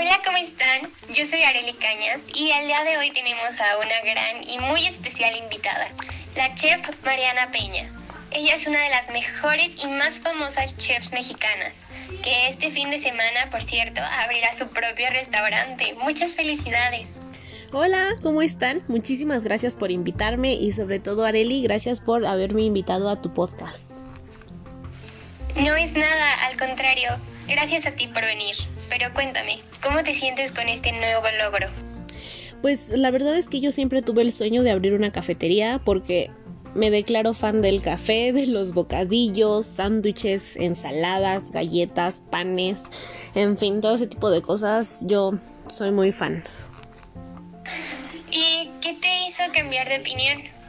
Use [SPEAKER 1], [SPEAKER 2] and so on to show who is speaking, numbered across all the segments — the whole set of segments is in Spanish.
[SPEAKER 1] Hola, ¿cómo están? Yo soy Areli Cañas y el día de hoy tenemos a una gran y muy especial invitada, la chef Mariana Peña. Ella es una de las mejores y más famosas chefs mexicanas, que este fin de semana, por cierto, abrirá su propio restaurante. Muchas felicidades.
[SPEAKER 2] Hola, ¿cómo están? Muchísimas gracias por invitarme y sobre todo Areli, gracias por haberme invitado a tu podcast.
[SPEAKER 1] No es nada, al contrario. Gracias a ti por venir. Pero cuéntame, ¿cómo te sientes con este nuevo logro?
[SPEAKER 2] Pues la verdad es que yo siempre tuve el sueño de abrir una cafetería porque me declaro fan del café, de los bocadillos, sándwiches, ensaladas, galletas, panes, en fin, todo ese tipo de cosas. Yo soy muy fan.
[SPEAKER 1] ¿Y qué te hizo cambiar de opinión?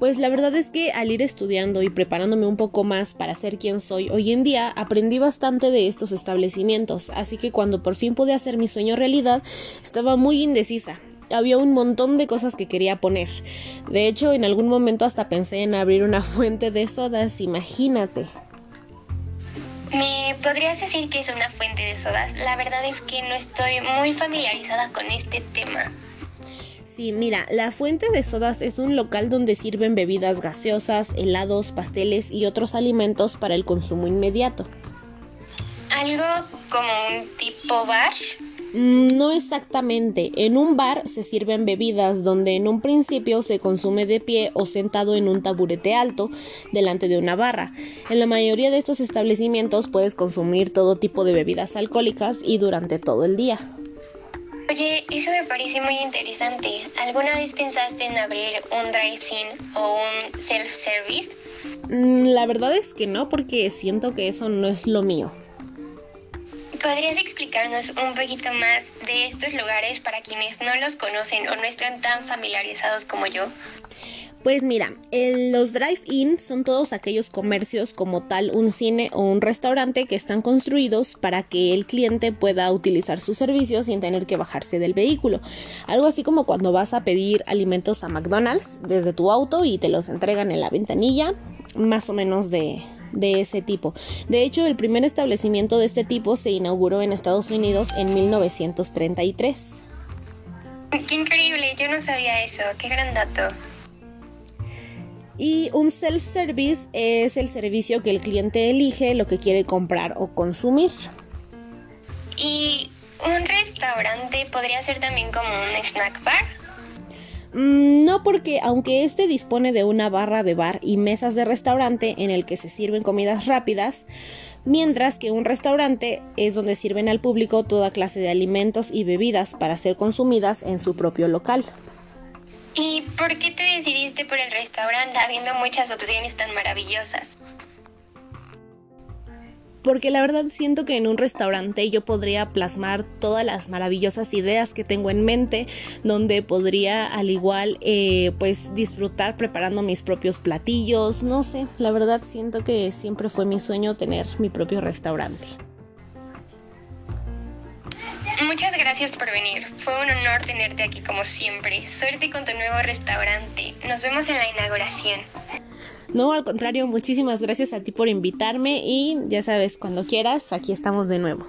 [SPEAKER 2] Pues la verdad es que al ir estudiando y preparándome un poco más para ser quien soy hoy en día, aprendí bastante de estos establecimientos, así que cuando por fin pude hacer mi sueño realidad, estaba muy indecisa. Había un montón de cosas que quería poner. De hecho, en algún momento hasta pensé en abrir una fuente de sodas, imagínate.
[SPEAKER 1] ¿Me podrías decir qué es una fuente de sodas? La verdad es que no estoy muy familiarizada con este tema.
[SPEAKER 2] Sí, mira, la Fuente de Sodas es un local donde sirven bebidas gaseosas, helados, pasteles y otros alimentos para el consumo inmediato.
[SPEAKER 1] ¿Algo como un tipo bar?
[SPEAKER 2] Mm, no exactamente. En un bar se sirven bebidas donde en un principio se consume de pie o sentado en un taburete alto delante de una barra. En la mayoría de estos establecimientos puedes consumir todo tipo de bebidas alcohólicas y durante todo el día.
[SPEAKER 1] Oye, eso me parece muy interesante. ¿Alguna vez pensaste en abrir un drive-in o un self-service?
[SPEAKER 2] Mm, la verdad es que no, porque siento que eso no es lo mío.
[SPEAKER 1] ¿Podrías explicarnos un poquito más de estos lugares para quienes no los conocen o no están tan familiarizados como yo?
[SPEAKER 2] Pues mira, los drive-in son todos aquellos comercios como tal un cine o un restaurante que están construidos para que el cliente pueda utilizar sus servicios sin tener que bajarse del vehículo. Algo así como cuando vas a pedir alimentos a McDonald's desde tu auto y te los entregan en la ventanilla, más o menos de, de ese tipo. De hecho, el primer establecimiento de este tipo se inauguró en Estados Unidos en 1933.
[SPEAKER 1] Qué increíble, yo no sabía eso, qué gran dato.
[SPEAKER 2] Y un self-service es el servicio que el cliente elige lo que quiere comprar o consumir.
[SPEAKER 1] ¿Y un restaurante podría ser también como un snack bar?
[SPEAKER 2] Mm, no porque aunque este dispone de una barra de bar y mesas de restaurante en el que se sirven comidas rápidas, mientras que un restaurante es donde sirven al público toda clase de alimentos y bebidas para ser consumidas en su propio local.
[SPEAKER 1] ¿Y por qué te decidiste por el restaurante habiendo muchas opciones tan maravillosas?
[SPEAKER 2] Porque la verdad siento que en un restaurante yo podría plasmar todas las maravillosas ideas que tengo en mente, donde podría al igual eh, pues disfrutar preparando mis propios platillos, no sé, la verdad siento que siempre fue mi sueño tener mi propio restaurante.
[SPEAKER 1] Muchas gracias por venir. Fue un honor tenerte aquí como siempre. Suerte con tu nuevo restaurante. Nos vemos en la inauguración.
[SPEAKER 2] No, al contrario, muchísimas gracias a ti por invitarme y ya sabes, cuando quieras, aquí estamos de nuevo.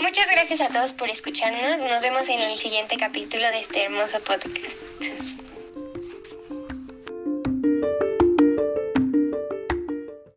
[SPEAKER 1] Muchas gracias a todos por escucharnos. Nos vemos en el siguiente capítulo de este hermoso podcast.